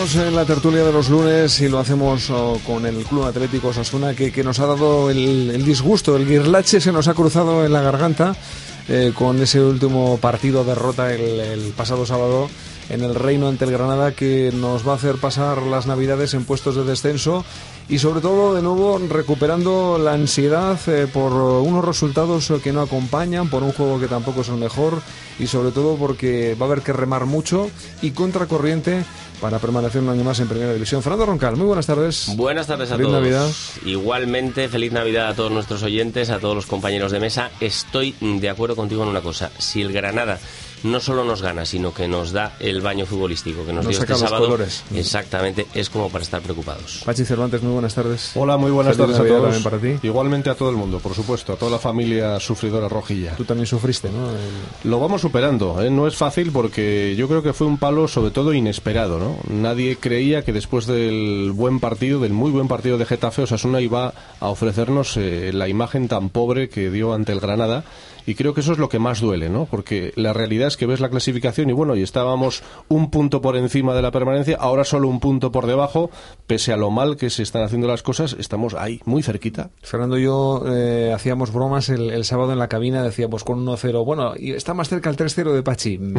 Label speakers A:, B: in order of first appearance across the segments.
A: En la tertulia de los lunes y lo hacemos oh, con el Club Atlético Sasuna que, que nos ha dado el, el, disgusto, el guirlache se nos ha cruzado en la garganta eh, con ese último partido derrota el pasado sábado en el Reino ante el Granada que nos va a hacer pasar las Navidades en puestos de descenso y sobre todo de nuevo recuperando la ansiedad eh, por unos resultados que no acompañan, por un juego que tampoco es el mejor y sobre todo porque va a haber que remar mucho y contracorriente para permanecer un año más en Primera División. Fernando Roncal, muy buenas tardes.
B: Buenas tardes a
A: feliz
B: todos.
A: Navidad.
B: Igualmente, feliz Navidad a todos nuestros oyentes, a todos los compañeros de mesa. Estoy de acuerdo contigo en una cosa. Si el Granada no solo nos gana, sino que nos da el baño futbolístico que nos,
A: Nos
B: dio
A: saca
B: este
A: los
B: sábado,
A: colores.
B: exactamente, es como para estar preocupados.
A: Pachi Cervantes, muy buenas tardes.
C: Hola, muy buenas
A: Feliz
C: tardes a todos.
A: también para ti.
C: Igualmente a todo el mundo, por supuesto, a toda la familia sufridora rojilla.
A: Tú también sufriste, ¿no? El-
C: Lo vamos superando, ¿eh? no es fácil porque yo creo que fue un palo sobre todo inesperado, ¿no? Nadie creía que después del buen partido, del muy buen partido de Getafe, Osasuna iba a ofrecernos eh, la imagen tan pobre que dio ante el Granada y creo que eso es lo que más duele, ¿no? Porque la realidad es que ves la clasificación y bueno, y estábamos un punto por encima de la permanencia, ahora solo un punto por debajo, pese a lo mal que se están haciendo las cosas, estamos ahí, muy cerquita.
A: Fernando y yo eh, hacíamos bromas el, el sábado en la cabina, decíamos con 1-0, bueno, y está más cerca el 3-0 de Pachi.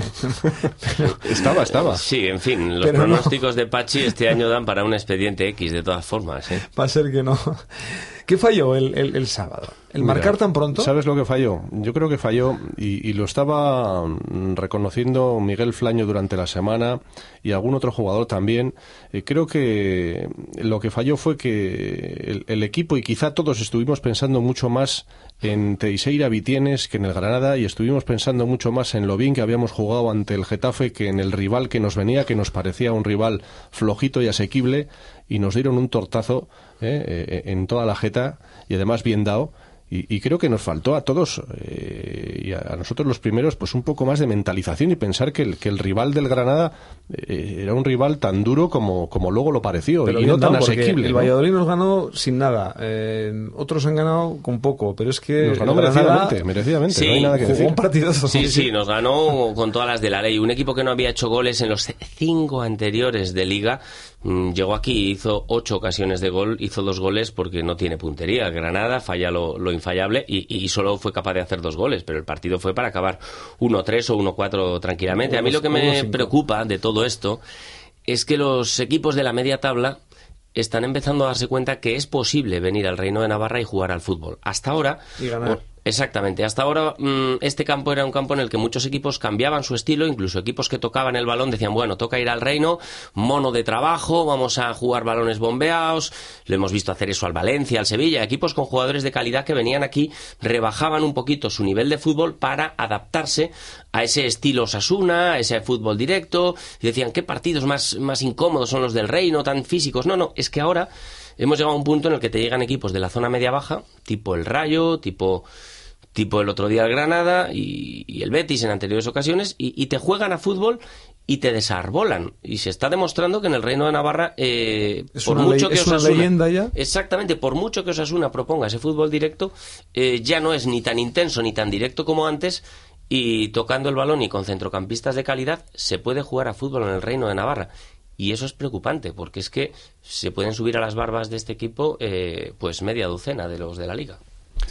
C: Estaba, estaba.
B: Sí, en fin, los
A: Pero no.
B: pronósticos de Pachi este año dan para un expediente X, de todas formas. ¿eh?
A: Va a ser que no. ¿Qué falló el, el- el sábado? ¿El
C: Mira,
A: marcar tan pronto?
C: ¿Sabes lo que falló? Yo creo que falló y, y lo estaba mm, reconociendo Miguel Flaño durante la semana y algún otro jugador también. Eh, creo que lo que falló fue que el, el equipo y quizá todos estuvimos pensando mucho más en Teixeira Vitienes que en el Granada y estuvimos pensando mucho más en lo bien que habíamos jugado ante el Getafe que en el rival que nos venía, que nos parecía un rival flojito y asequible y nos dieron un tortazo eh, eh, en toda la jeta y además bien dado. Y, y creo que nos faltó a todos eh, y a, a nosotros los primeros pues un poco más de mentalización y pensar que el, que el rival del Granada eh, era un rival tan duro como, como luego lo pareció
A: Pero
C: y no tan asequible.
A: El
C: ¿no?
A: Valladolid nos ganó sin nada. eh, otros han ganado con poco, pero es que.
C: Nos ganó
A: Granada
C: merecidamente, merecidamente,
B: Sí,
C: no hay nada que
A: Jugó
C: decir.
A: un partidazo.
B: Sí, sí, nos ganó con todas las de la ley. Un equipo que no había hecho goles en los cinco anteriores de liga. mm, Llegó aquí, hizo ocho ocasiones de gol, hizo dos goles porque no tiene puntería. Granada falla lo, lo infallable y, y solo fue capaz de hacer dos goles, pero el partido fue para acabar 1-3 o 1-4 tranquilamente. A mí lo que me
A: 1-5.
B: preocupa de todo esto es que los equipos de la media tabla están empezando a darse cuenta que es posible venir al Reino de Navarra y jugar al fútbol. Hasta ahora,
A: Y ganar.
B: Exactamente. Hasta ahora mm, este campo era un campo en el que muchos equipos cambiaban su estilo, incluso equipos que tocaban el balón decían, bueno, toca ir al reino, mono de trabajo, vamos a jugar balones bombeados. Lo hemos visto hacer eso al Valencia, al Sevilla, equipos con jugadores de calidad que venían aquí, rebajaban un poquito su nivel de fútbol para adaptarse a ese estilo Sasuna, a ese fútbol directo, y decían, ¿qué partidos más, más incómodos son los del reino, tan físicos? No, no, es que ahora hemos llegado a un punto en el que te llegan equipos de la zona media-baja, tipo el Rayo, tipo tipo el otro día el Granada y, y el Betis en anteriores ocasiones, y, y te juegan a fútbol y te desarbolan. Y se está demostrando que en el Reino de Navarra, eh,
A: Es
B: por
A: una
B: mucho que
A: es una
B: Osasuna-
A: leyenda ya.
B: Exactamente, por mucho que Osasuna proponga ese fútbol directo, eh, ya no es ni tan intenso ni tan directo como antes. Y tocando el balón y con centrocampistas de calidad, se puede jugar a fútbol en el Reino de Navarra. Y eso es preocupante, porque es que se pueden subir a las barbas de este equipo, eh, pues media docena de los de la liga.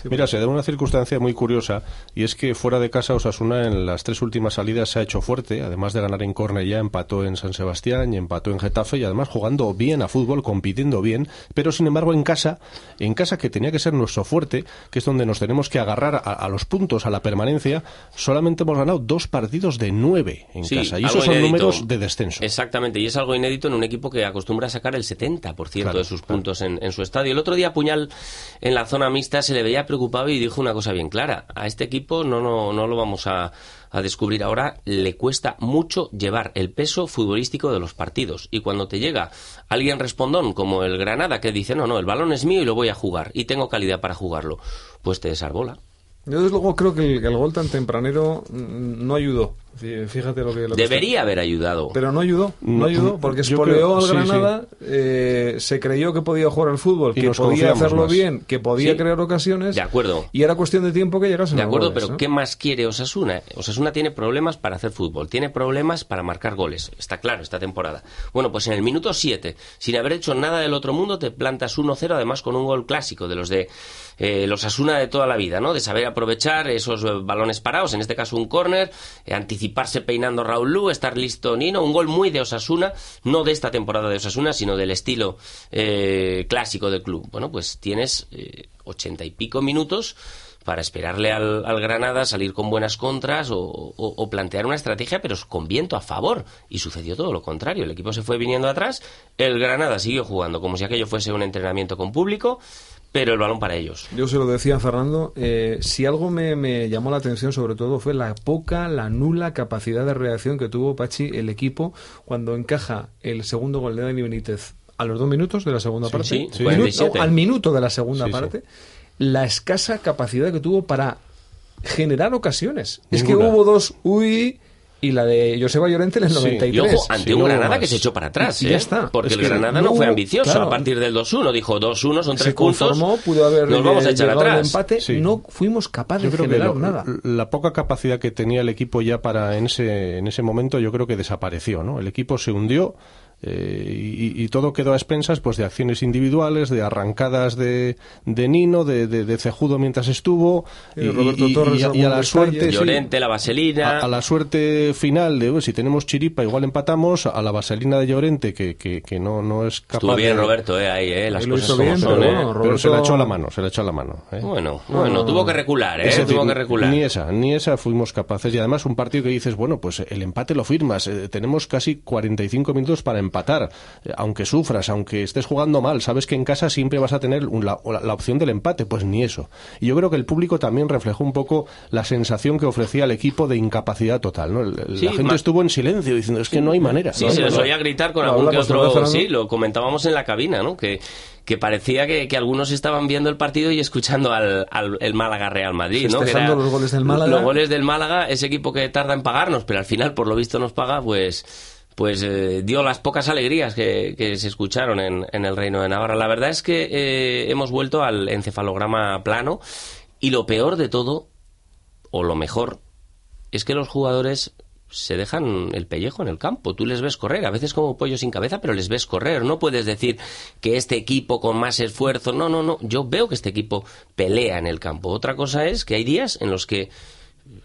C: Mira, se da una circunstancia muy curiosa y es que fuera de casa Osasuna en las tres últimas salidas se ha hecho fuerte, además de ganar en Cornellá, empató en San Sebastián y empató en Getafe y además jugando bien a fútbol, compitiendo bien, pero sin embargo en casa, en casa que tenía que ser nuestro fuerte, que es donde nos tenemos que agarrar a, a los puntos, a la permanencia, solamente hemos ganado dos partidos de nueve en
B: Sí,
C: casa y esos son
B: inédito.
C: números de descenso.
B: Exactamente, y es algo inédito en un equipo que acostumbra a sacar el 70%
C: Claro,
B: de sus
C: claro.
B: puntos en, en su estadio. El otro día Puñal en la zona mixta se le veía preocupado y dijo una cosa bien clara. A este equipo no, no, no lo vamos a, a descubrir ahora. Le cuesta mucho llevar el peso futbolístico de los partidos. Y cuando te llega alguien respondón como el Granada que dice, no, no, el balón es mío y lo voy a jugar y tengo calidad para jugarlo, pues te desarbola.
A: Yo desde luego creo que el, el gol tan tempranero mm, no ayudó. Fíjate lo que...
B: Debería haber ayudado.
A: Pero no ayudó, no ayudó, porque espoleó al Granada, eh, se creyó que podía jugar al fútbol, que podía hacerlo bien, que podía crear ocasiones.
B: De acuerdo.
A: Y era cuestión de tiempo que llegase.
B: De acuerdo, pero ¿qué más quiere Osasuna? Osasuna tiene problemas para hacer fútbol, tiene problemas para marcar goles, está claro, esta temporada. Bueno, pues en el minuto 7, sin haber hecho nada del otro mundo, te plantas 1-0, además con un gol clásico de los de eh, los Asuna de toda la vida, ¿no? De saber aprovechar esos eh, balones parados, en este caso un córner, eh, anticiparse peinando Raúl Lu, estar listo Nino, un gol muy de Osasuna, no de esta temporada de Osasuna, sino del estilo clásico del club. Bueno, pues tienes ochenta y pico minutos para esperarle al, Granada, salir con buenas contras o, plantear una estrategia, pero con viento a favor. Y sucedió todo lo contrario. El equipo se fue viniendo atrás, el Granada siguió jugando como si aquello fuese un entrenamiento con público pero el balón para ellos.
A: Yo se lo decía a Fernando, eh, si algo me, llamó la atención sobre todo fue la poca, la nula capacidad de reacción que tuvo Pachi el equipo cuando encaja el segundo gol de Dani Benítez a los dos minutos de la segunda parte,
B: sí,
A: al minuto de la segunda parte, la escasa capacidad que tuvo para generar ocasiones. Es que hubo dos, uy, y la de Joseba Llorente en el 93.
B: Y ojo, ante un Granada que se echó para atrás.
A: Y, ya ¿eh? está.
B: Porque el Granada no, fue ambicioso a partir del 2-1. Dijo 2-1 son tres se puntos.
A: pudo haber
B: nos vamos a echar atrás.
A: empate. No fuimos capaces de generar nada.
C: La poca capacidad que tenía el equipo ya para en ese, en ese momento yo creo que desapareció. ¿no? El equipo se hundió eh, y, todo quedó a expensas pues de acciones individuales, de arrancadas de, de Nino, de, de, Cejudo mientras estuvo,
A: y, Roberto Torres
C: a, la suerte,
B: Llorente, la vaselina.
C: A, la suerte final de si tenemos chiripa igual empatamos, a la vaselina de Llorente que, que, no, no es capaz.
B: Estuvo bien Roberto, eh, ahí, eh, las cosas
A: bien,
B: son,
A: eh.
C: pero, se la echó a la mano, se la echó a la mano.
B: Eh. Bueno, bueno, tuvo que recular, eh, tuvo que recular.
C: Ni esa, ni esa fuimos capaces y además un partido que dices, bueno, pues el empate lo firmas, tenemos casi 45 minutos para empatar aunque sufras, aunque estés jugando mal, sabes que en casa siempre vas a tener la, opción del empate, pues ni eso. Y yo creo que el público también reflejó un poco la sensación que ofrecía el equipo de incapacidad total, ¿no? la gente estuvo en silencio diciendo, es que no hay manera.
B: Sí, se les oía gritar con algún que otro... Sí, lo comentábamos en la cabina, ¿no? Que que parecía que, algunos estaban viendo el partido y escuchando al, el Málaga Real Madrid, ¿no?
A: Que los goles del Málaga.
B: Los goles del Málaga, ese equipo que tarda en pagarnos, pero al final, por lo visto, nos paga, pues pues eh, dio las pocas alegrías que, se escucharon en, el Reino de Navarra. La verdad es que eh, hemos vuelto al encefalograma plano y lo peor de todo, o lo mejor, es que los jugadores se dejan el pellejo en el campo. Tú les ves correr, a veces como pollo sin cabeza, pero les ves correr. No puedes decir que este equipo con más esfuerzo. No, no, no. Yo veo que este equipo pelea en el campo. Otra cosa es que hay días en los que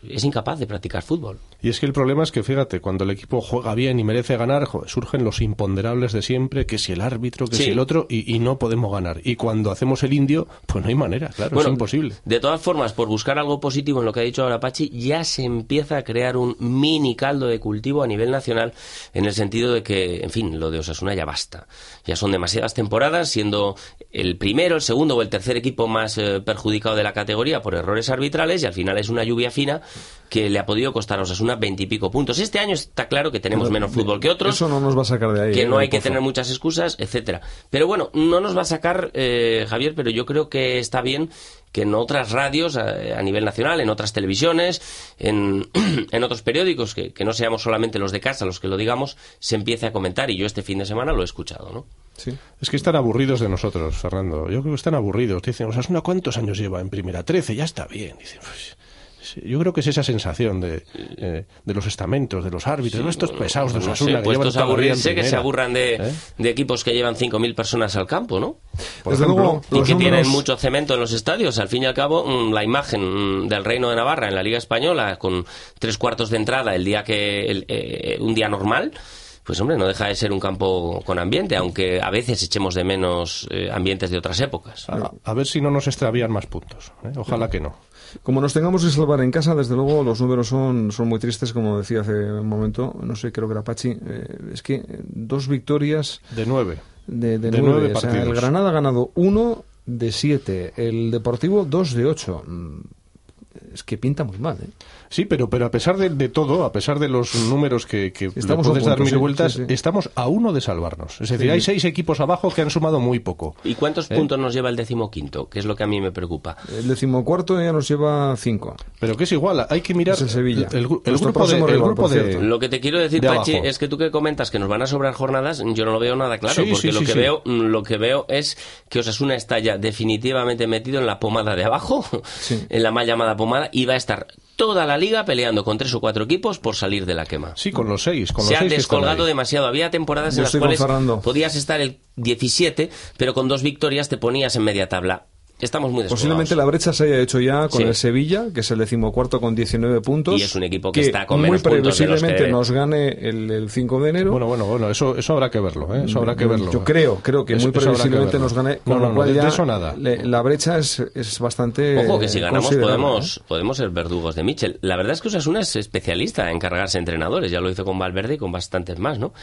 B: es incapaz de practicar fútbol.
C: Y es que el problema es que, fíjate, cuando el equipo juega bien y merece ganar, surgen los imponderables de siempre, que si el árbitro, que si el otro, y, no podemos ganar. Y cuando hacemos el indio, pues no hay manera, claro, es imposible.
B: De todas formas, por buscar algo positivo en lo que ha dicho ahora Pachi, ya se empieza a crear un mini caldo de cultivo a nivel nacional, en el sentido de que, en fin, lo de Osasuna ya basta. Ya son demasiadas temporadas, siendo el primero, el segundo o el tercer equipo más eh, perjudicado de la categoría por errores arbitrales, y al final es una lluvia fina que le ha podido costar a Osasuna veintipico puntos. Este año está claro que tenemos menos fútbol que otros.
A: Eso no nos va a sacar de ahí.
B: Que
A: ¿eh?
B: no hay que tener muchas excusas, etcétera. Pero bueno, no nos va a sacar, eh, Javier, pero yo creo que está bien que en otras radios a, nivel nacional, en otras televisiones, en, en otros periódicos, que, que, no seamos solamente los de casa los que lo digamos, se empiece a comentar. Y yo este fin de semana lo he escuchado, ¿no?
C: Sí. Es que están aburridos de nosotros, Fernando. Yo creo que están aburridos. Dicen, Osasuna, ¿cuántos años lleva en primera? Trece, ya está bien. Dicen, pues, yo creo que es esa sensación de, eh, de los estamentos, de los árbitros, de estos pesados de Osasuna que llevan
B: aburrirse, que se aburran de, ¿Eh? de equipos que llevan 5.000 personas al campo, ¿no?
A: Desde luego,
B: y que tienen mucho cemento en los estadios. Al fin y al cabo, mm, la imagen mm, del Reino de Navarra en la Liga Española, con tres cuartos de entrada el día que eh, un día normal, pues hombre, no deja de ser un campo con ambiente, aunque a veces echemos de menos ambientes de otras épocas.
C: A, ver si no nos extravían más puntos. Ojalá que no.
A: Como nos tengamos que salvar en casa, desde luego los números son, son muy tristes, como decía hace un momento, no sé, creo que era Pachi, eh, es que dos victorias...
C: De nueve.
A: De, nueve, el Granada ha ganado uno de siete, el Deportivo dos de ocho. es que pinta muy mal. ¿eh?
C: Sí, pero, pero a pesar de, de todo, a pesar de los números que, que
A: Estamos a
C: puedes dar
A: punto,
C: mil
A: sí,
C: vueltas,
A: sí, sí.
C: estamos a uno de salvarnos. Es decir,
A: Sí.
C: hay seis equipos abajo que han sumado muy poco.
B: ¿Y cuántos puntos nos lleva el decimoquinto? Que es lo que a mí me preocupa.
A: El decimocuarto ya nos lleva cinco.
C: Pero que es igual, hay que mirar
A: Es el Sevilla.
C: el, el
A: Nuestro
C: grupo de, el
A: rival,
C: grupo de-.
B: Lo que te quiero decir,
C: de
B: Pachi,
C: abajo.
B: es que tú que comentas que nos van a sobrar jornadas, yo no lo veo nada claro,
C: Sí,
B: porque
C: sí,
B: lo
C: sí,
B: que
C: sí.
B: veo, lo que veo es que Osasuna está ya definitivamente metido en la pomada de abajo,
A: Sí.
B: en la mal llamada pomada, y va a estar toda la liga peleando con tres o cuatro equipos por salir de la quema.
C: Sí, con los seis. Con
B: Se
C: los que están
B: descolgado demasiado. Había temporadas
A: Yo
B: en las cuales
A: Fernando.
B: podías estar el 17, pero con dos victorias te ponías en media tabla. Estamos muy.
A: Posiblemente la brecha se haya hecho ya con
B: Sí.
A: el Sevilla, que es el decimocuarto con 19 puntos.
B: Y es un equipo que está con menos
A: muy
B: puntos de los que
A: previsiblemente nos gane el, el 5 de enero.
C: Bueno, bueno, bueno, eso, eso habrá que verlo, ¿eh? Eso habrá que
A: Yo-
C: verlo.
A: Yo creo, creo que
C: Eso-
A: muy
C: que
A: previsiblemente nos gane.
C: No,
A: Con
C: no,
A: lo
C: no,
A: cual ya
C: eso nada.
A: le- la brecha es, es bastante.
B: Ojo que si ganamos podemos,
A: ¿eh?
B: podemos ser verdugos de Michel. La verdad es que Osasuna es especialista en cargarse entrenadores. Ya lo hizo con Valverde y con bastantes más, ¿no?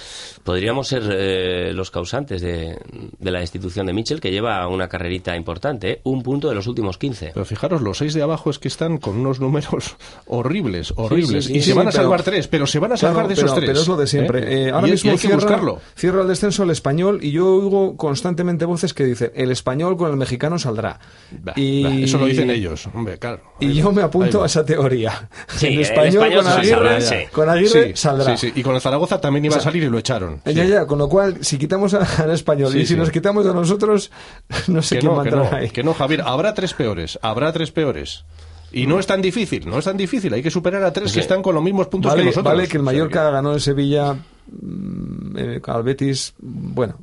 B: Podríamos ser eh, los causantes de, de la destitución de Michel, que lleva una carrerita importante. ¿eh? Un punto de los últimos 15.
C: Pero fijaros, los seis de abajo es que están con unos números horribles, horribles.
A: sí,
C: y
A: sí,
C: se van a
A: pero-
C: salvar tres, pero se van a salvar
A: Claro,
C: de esos
A: pero,
C: tres.
A: pero es lo de siempre.
C: ¿eh?
A: Eh, ahora
C: Y- y
A: mismo
C: hay que
A: cierra,
C: buscarlo.
A: cierra el descenso el español y yo oigo constantemente voces que dicen el español con el mexicano saldrá.
C: Bah,
A: y,
C: bah, eso lo dicen ellos, hombre, claro.
A: Y yo me apunto a esa teoría.
B: Sí,
A: el
B: el
A: español,
B: español
A: con
B: sí
A: Aguirre,
B: saldrá, sí.
A: con Aguirre
C: Sí,
A: saldrá.
C: sí, sí. Y con el Zaragoza también iba a salir y lo echaron. Sí.
A: Ya, ya, con lo cual, si quitamos al español
C: Sí,
A: y si
C: sí.
A: nos quitamos a nosotros, no sé
C: Que
A: quién
C: no,
A: va a
C: que
A: entrar
C: no,
A: ahí.
C: que no, Javier. Habrá tres peores. Habrá tres peores. Y no es tan difícil, no es tan difícil. Hay que superar a tres
B: Sí.
C: que están con los mismos puntos
A: Vale,
C: que nosotros.
A: vale que el
C: O sea
A: Mallorca ganó en Sevilla mm, eh, al Betis, bueno,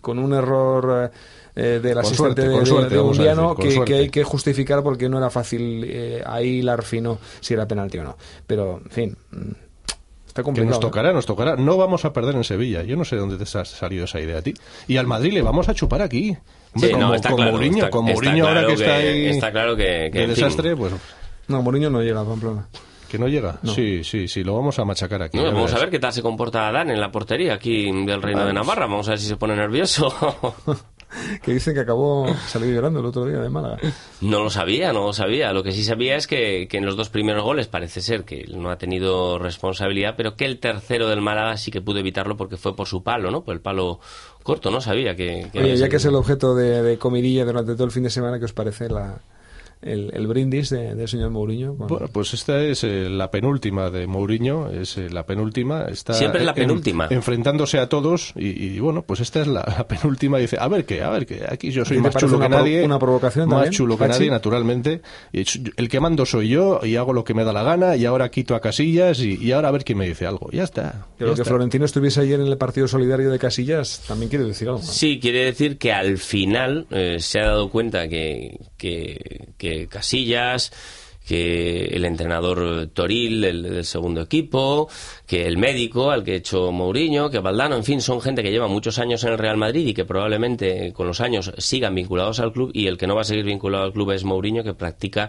A: con un error eh, eh, del asistente
C: suerte,
A: de,
C: suerte,
A: de Undiano
C: decir,
A: que, hay que justificar porque no era fácil eh, ahí fino si era penalti o no. Pero, en fin,
C: Que nos tocará, nos tocará. No vamos a perder en Sevilla. Yo no sé de dónde te ha salido esa idea a ti. Y al Madrid le vamos a chupar aquí. Hombre,
B: Sí,
C: como,
B: no, está
C: con
B: claro,
C: Mourinho,
B: está-
C: con
B: está
C: Mourinho ahora
B: claro
C: que está
B: que-
C: ahí
B: está claro que- que,
C: de
B: en fin.
C: desastre, pues
A: No, Mourinho no llega a Pamplona.
C: que no llega. Sí, sí, sí, lo vamos a machacar aquí.
B: No, vamos a ver qué tal se comporta Adán en la portería aquí del Reino de Navarra. Vamos a ver si se pone nervioso.
A: Que dicen que acabó salió llorando el otro día de Málaga.
B: No lo sabía, no lo sabía. Lo que sí sabía es que, que en los dos primeros goles parece ser que él no ha tenido responsabilidad, pero que el tercero del Málaga sí que pudo evitarlo porque fue por su palo, ¿no? Por el palo corto, no sabía que... que
A: Oye, ya que es el objeto de, de comidilla durante todo el fin de semana, ¿qué os parece la, el, el brindis de- del señor Mourinho? Con-
C: Bueno, pues esta es eh, la penúltima de Mourinho, es eh, la penúltima. Está
B: Siempre es la
C: en-
B: penúltima.
C: enfrentándose a todos y, y, bueno, pues esta es la, la penúltima. Dice, a ver qué, a ver qué, aquí yo soy
A: ¿Y te
C: más chulo
A: una
C: que nadie.
A: una provocación
C: Más
A: también,
C: chulo que
A: Pachi?
C: nadie, naturalmente. El que mando soy yo y hago lo que me da la gana y ahora quito a Casillas y, y ahora a ver quién me dice algo. Ya está.
A: Pero
C: ya
A: que
C: está.
A: Florentino estuviese ayer en el partido solidario de Casillas también quiere decir algo. ¿no?
B: Sí, quiere decir que al final eh, se ha dado cuenta que, que, que Casillas, que el entrenador Toril el, del segundo equipo, que el médico al que ha hecho Mourinho, que Valdano, en fin, son gente que lleva muchos años en el Real Madrid y que probablemente con los años sigan vinculados al club y el que no va a seguir vinculado al club es Mourinho que practica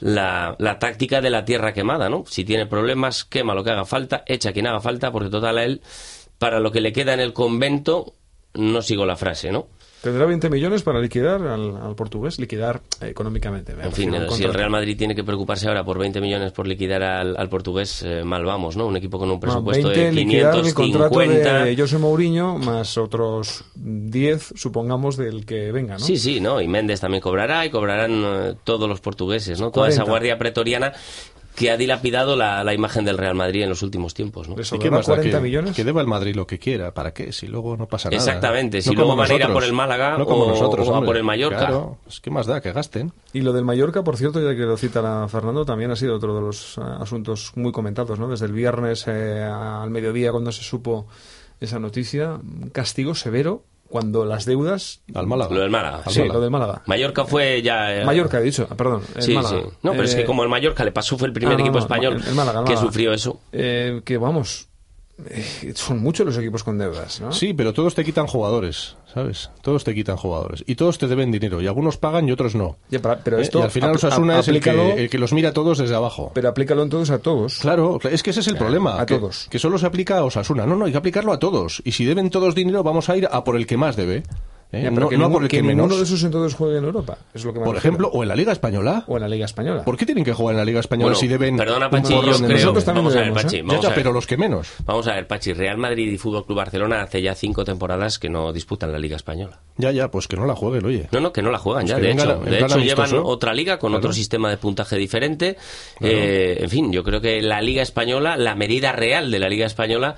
B: la táctica de la tierra quemada, ¿no? Si tiene problemas, quema lo que haga falta, echa quien haga falta, porque total a él, para lo que le queda en el convento, no sigo la frase, ¿no?
A: Tendrá 20 millones para liquidar al, al portugués, liquidar eh, económicamente. me
B: En fin, eh,
A: un
B: si el. Real Madrid tiene que preocuparse ahora por 20 millones por liquidar al, al portugués, eh, mal vamos, ¿no? Un equipo con un presupuesto
A: 20
B: de
A: liquidar el contrato
B: 550.
A: de José Mourinho más otros 10, supongamos, del que venga, ¿no?
B: Sí, sí, ¿no? Y Méndez también cobrará y cobrarán eh, todos los portugueses, ¿no? Toda esa
A: 40.
B: guardia pretoriana que ha dilapidado la, la imagen del Real Madrid en los últimos tiempos, ¿no?
A: ¿Le
C: ¿Y qué más da
A: 40
C: que,
A: millones?
C: que deba el Madrid lo que quiera? ¿Para qué? Si luego no pasa nada.
B: Exactamente, si
C: No
B: luego
C: como
B: van a ir a
C: nosotros.
B: por el Málaga
C: no como
B: o-
C: nosotros,
B: o a por el Mallorca.
C: Claro, pues ¿qué más da? Que gasten.
A: Y lo del Mallorca, por cierto, ya que lo cita la Fernando, también ha sido otro de los eh, asuntos muy comentados, ¿no? Desde el viernes eh, al mediodía, cuando se supo esa noticia, un castigo severo cuando las deudas...
C: Al Málaga.
B: Lo del Málaga.
C: Al
A: Sí,
C: Málaga.
A: lo del Málaga.
B: Mallorca fue ya... eh,
A: Mallorca, he dicho, ah, perdón. el
B: Sí,
A: Málaga.
B: sí. No, pero es
A: Eh,
B: que como el Mallorca le pasó, fue el primer
A: ah, no,
B: equipo
A: no,
B: español
A: el- el Málaga, el
B: que sufrió eso.
A: eh, que vamos, eh, son muchos los equipos con deudas, ¿no?
C: Sí, pero todos te quitan jugadores, ¿sabes? Todos te quitan jugadores. Y todos te deben dinero. Y algunos pagan y otros no.
A: Ya, pero-
C: ¿Eh?
A: esto
C: y al final Osasuna es el que, el que los mira a todos desde abajo.
A: Pero aplícalo entonces a todos.
C: Claro, es que ese es el problema.
A: a
C: que,
A: todos.
C: Que solo se aplica a Osasuna. No, no, hay que aplicarlo a todos. Y si deben todos dinero, vamos a ir a por el que más debe. ¿Eh?
A: Ya, pero
C: no,
A: que,
C: no
A: ninguno de esos entonces juegue en Europa. Es lo que me
C: Por
A: refiero.
C: ejemplo, o en la Liga Española.
A: o en la Liga Española.
C: ¿Por qué tienen que jugar en la Liga Española
B: Bueno,
C: si deben
B: perdona, Pachi, yo creo-
A: Nosotros también
B: vamos a ver, Pachi,
A: ¿eh?
C: Ya,
B: vamos
C: ya,
B: a ver.
C: pero los que menos.
B: Vamos a ver, Pachi, Real Madrid y Fútbol Club Barcelona hace ya cinco temporadas que no disputan la Liga Española.
C: Ya, ya, pues que no la jueguen, oye.
B: No, no, que no la juegan
C: Pues
B: ya. De
C: vengan
B: hecho, de llevan otra liga con
C: Claro.
B: otro sistema de puntaje diferente. Eh, en fin, yo creo que la Liga Española, la medida real de la Liga Española,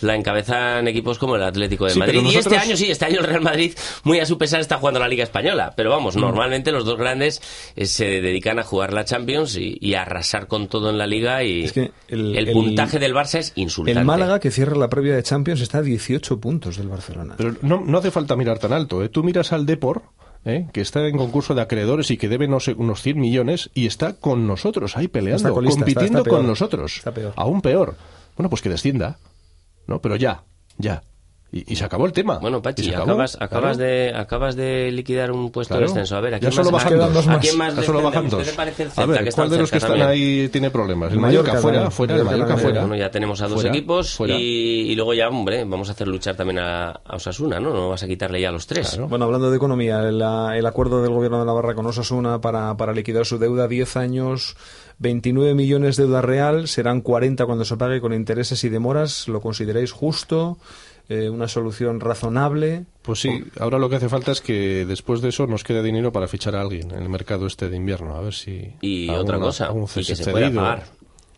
B: la encabezan equipos como el Atlético de
C: Sí,
B: Madrid. Y este año sí, este año el Real Madrid, muy a su pesar, está jugando la Liga Española. Pero vamos,
C: Mm.
B: normalmente los dos grandes eh, se dedican a jugar la Champions y, y a arrasar con todo en la Liga. Y
A: Es que el- el-
B: puntaje del Barça es insultante.
A: El Málaga, que cierra la previa de Champions, está a 18 puntos del Barcelona.
C: Pero no, no hace falta mirar tan alto. ¿eh? Tú miras al Depor, ¿eh? que está en concurso de acreedores y que debe no sé, unos 100 millones y está con nosotros ahí peleando,
A: colista,
C: compitiendo
A: está- está peor.
C: con nosotros.
A: Está peor.
C: Aún peor. Bueno, pues que descienda. ¿No? Pero ya, ya. Y, y se acabó el tema.
B: Bueno, Pachi,
C: acabó,
B: acabas, acabas,
C: claro.
B: de, acabas de liquidar un puesto
C: Claro.
B: de descenso. A ver, ¿a
C: Ya
B: quién
C: solo
B: más,
C: bajan
A: dos.
B: ¿a
A: más.
B: quién más
C: Ya solo bajan
B: ¿Qué
C: dos.
B: te parece el
C: A ver,
B: que
C: ¿cuál de los que están
B: también?
C: ahí tiene problemas? El Mallorca,
A: Mallorca
C: fuera, el
A: Mallorca
C: Mallorca
A: también.
C: fuera.
B: Bueno, ya tenemos a dos
C: Fuera,
B: equipos
C: fuera.
B: Y, y luego ya, hombre, vamos a hacer luchar también a, a Osasuna, ¿no? No vas a quitarle ya a los tres.
C: Claro.
A: Bueno, hablando de economía, el, el acuerdo del gobierno de Navarra con Osasuna para, para liquidar su deuda, 10 años, 29 millones de deuda real, serán 40 cuando se pague con intereses y demoras. ¿Lo consideráis justo? Eh, ¿Una solución razonable?
C: Pues sí, ahora lo que hace falta es que después de eso nos quede dinero para fichar a alguien en el mercado este de invierno, a ver si...
B: Y otra cosa, y que se
C: cedido.
B: pueda pagar.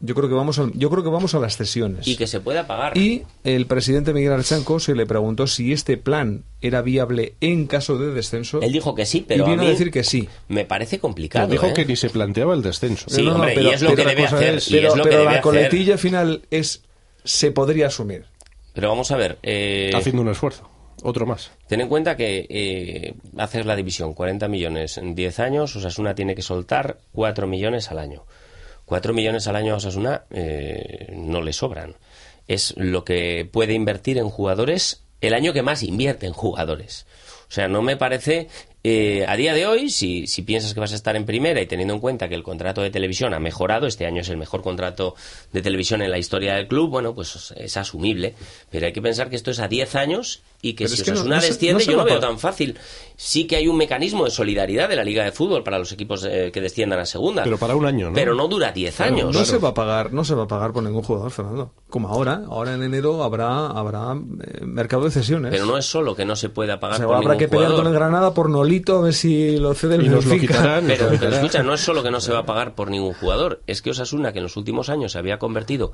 A: Yo creo que vamos, al- yo creo que vamos a las cesiones.
B: Y que se pueda pagar.
A: Y el presidente Miguel Archanco se le preguntó si este plan era viable en caso de descenso.
B: Él dijo que sí, pero
A: y vino
B: a
A: a,
B: mí
A: decir que sí.
B: me parece
C: Pero
B: complicado.
C: dijo
B: ¿eh?
C: que ni se planteaba el descenso.
B: Sí,
A: No, no, no,
B: hombre,
A: pero-
B: y es lo que
A: pero
B: debe hacer.
C: es-
A: pero
B: es lo
A: pero
B: que debe
A: la
B: hacer.
A: coletilla final es se podría asumir.
B: Pero vamos a ver. eh,
C: Haciendo un esfuerzo. Otro más.
B: Ten en cuenta que eh, haces la división, 40 millones en 10 años, Osasuna tiene que soltar 4 millones al año. 4 millones al año a Osasuna eh, no le sobran. Es lo que puede invertir en jugadores el año que más invierte en jugadores. O sea, no me parece... eh, a día de hoy, si, si piensas que vas a estar en primera y teniendo en cuenta que el contrato de televisión ha mejorado, este año es el mejor contrato de televisión en la historia del club, bueno, pues es asumible. Pero hay que pensar que esto es a 10 años y que
A: Pero
B: si
A: es que no-
B: Osasuna
A: no
B: desciende,
A: no
B: yo no veo tan fácil. Sí que hay un mecanismo de solidaridad de la Liga de Fútbol para los equipos eh, que desciendan a segunda.
C: Pero para un año, ¿no?
B: Pero no dura 10 años.
A: No se va a pagar, no se va a pagar por ningún jugador, Fernando. Como ahora, ahora en enero habrá habrá eh, mercado de cesiones.
B: Pero no es solo que no se pueda
A: O
B: pagar
A: sea,
B: por
A: habrá
B: ningún
A: que pelear
B: jugador.
A: con el Granada por A ver si lo cede el
C: Y nos lo
A: Benfica.
C: quitarán.
B: Pero, pero escucha, no es solo que no se va a pagar por ningún jugador, es que Osasuna, que en los últimos años se había convertido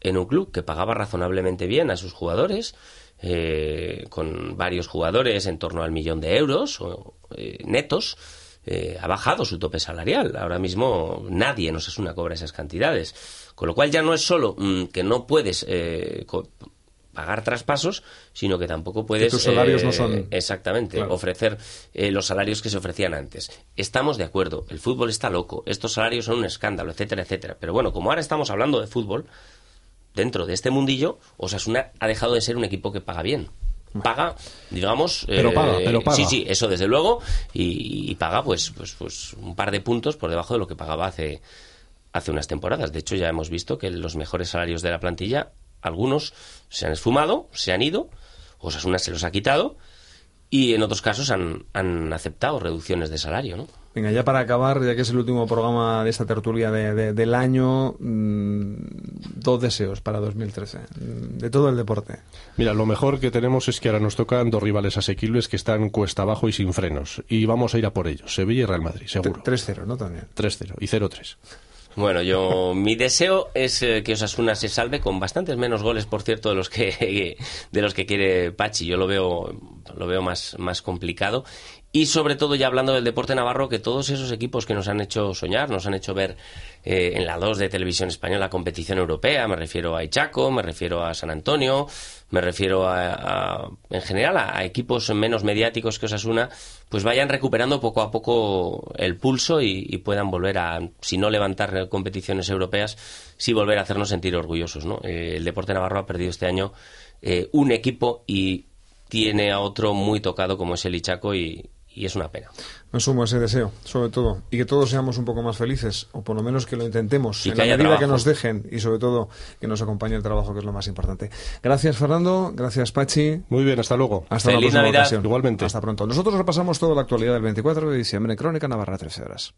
B: en un club que pagaba razonablemente bien a sus jugadores, eh, con varios jugadores en torno al millón de euros o, eh, netos, eh, ha bajado su tope salarial. Ahora mismo nadie en Osasuna cobra esas cantidades. Con lo cual ya no es solo mm, que no puedes eh, co- pagar traspasos, sino que tampoco puedes
A: tus salarios
B: eh,
A: no son-
B: exactamente
A: Claro.
B: ofrecer eh, los salarios que se ofrecían antes. Estamos de acuerdo, el fútbol está loco, estos salarios son un escándalo, etcétera, etcétera. Pero bueno, como ahora estamos hablando de fútbol, dentro de este mundillo, Osasuna ha dejado de ser un equipo que paga bien. Paga, digamos.
C: Pero
B: eh,
C: paga, pero paga.
B: Sí, sí, eso desde luego. Y, y paga, pues, pues, pues, un par de puntos por debajo de lo que pagaba hace, hace unas temporadas. De hecho, ya hemos visto que los mejores salarios de la plantilla, algunos se han esfumado, se han ido, Osasuna se los ha quitado, y en otros casos han, han aceptado reducciones de salario, ¿no?
A: Venga, ya para acabar, ya que es el último programa de esta tertulia de- de- del año, mm, dos deseos para 2013, mm, de todo el deporte.
C: Mira, lo mejor que tenemos es que ahora nos tocan dos rivales asequibles que están cuesta abajo y sin frenos. Y vamos a ir a por ellos. Sevilla y Real Madrid, seguro.
A: 3-0, ¿no? También.
C: 3-0 y 0-3.
B: Bueno, yo mi deseo es eh, que Osasuna se salve con bastantes menos goles, por cierto, de los que de los que quiere Pachi. Yo lo veo lo veo más más complicado y sobre todo ya hablando del deporte navarro que todos esos equipos que nos han hecho soñar, nos han hecho ver eh, en la 2 de televisión española competición europea, me refiero a Ichaco, me refiero a San Antonio, me refiero a, en general a, equipos menos mediáticos que Osasuna, pues vayan recuperando poco a poco el pulso y, y puedan volver a, si no levantar competiciones europeas, sí volver a hacernos sentir orgullosos. ¿no? Eh, el deporte navarro ha perdido este año eh, un equipo y tiene a otro muy tocado como es el Ichaco y, y es una pena.
A: Me sumo ese deseo, sobre todo, y que todos seamos un poco más felices, o por lo menos que lo intentemos,
B: Y
A: en
B: que
A: la
B: haya
A: medida que nos dejen, y sobre todo que nos acompañe el trabajo, que es lo más importante. Gracias, Fernando, gracias, Pachi.
C: Muy bien, hasta luego.
A: Hasta
B: Feliz
A: una próxima
B: Navidad.
A: ocasión.
C: Igualmente.
A: Hasta pronto. Nosotros repasamos toda la actualidad del 24 de diciembre en Crónica Navarra 13 horas.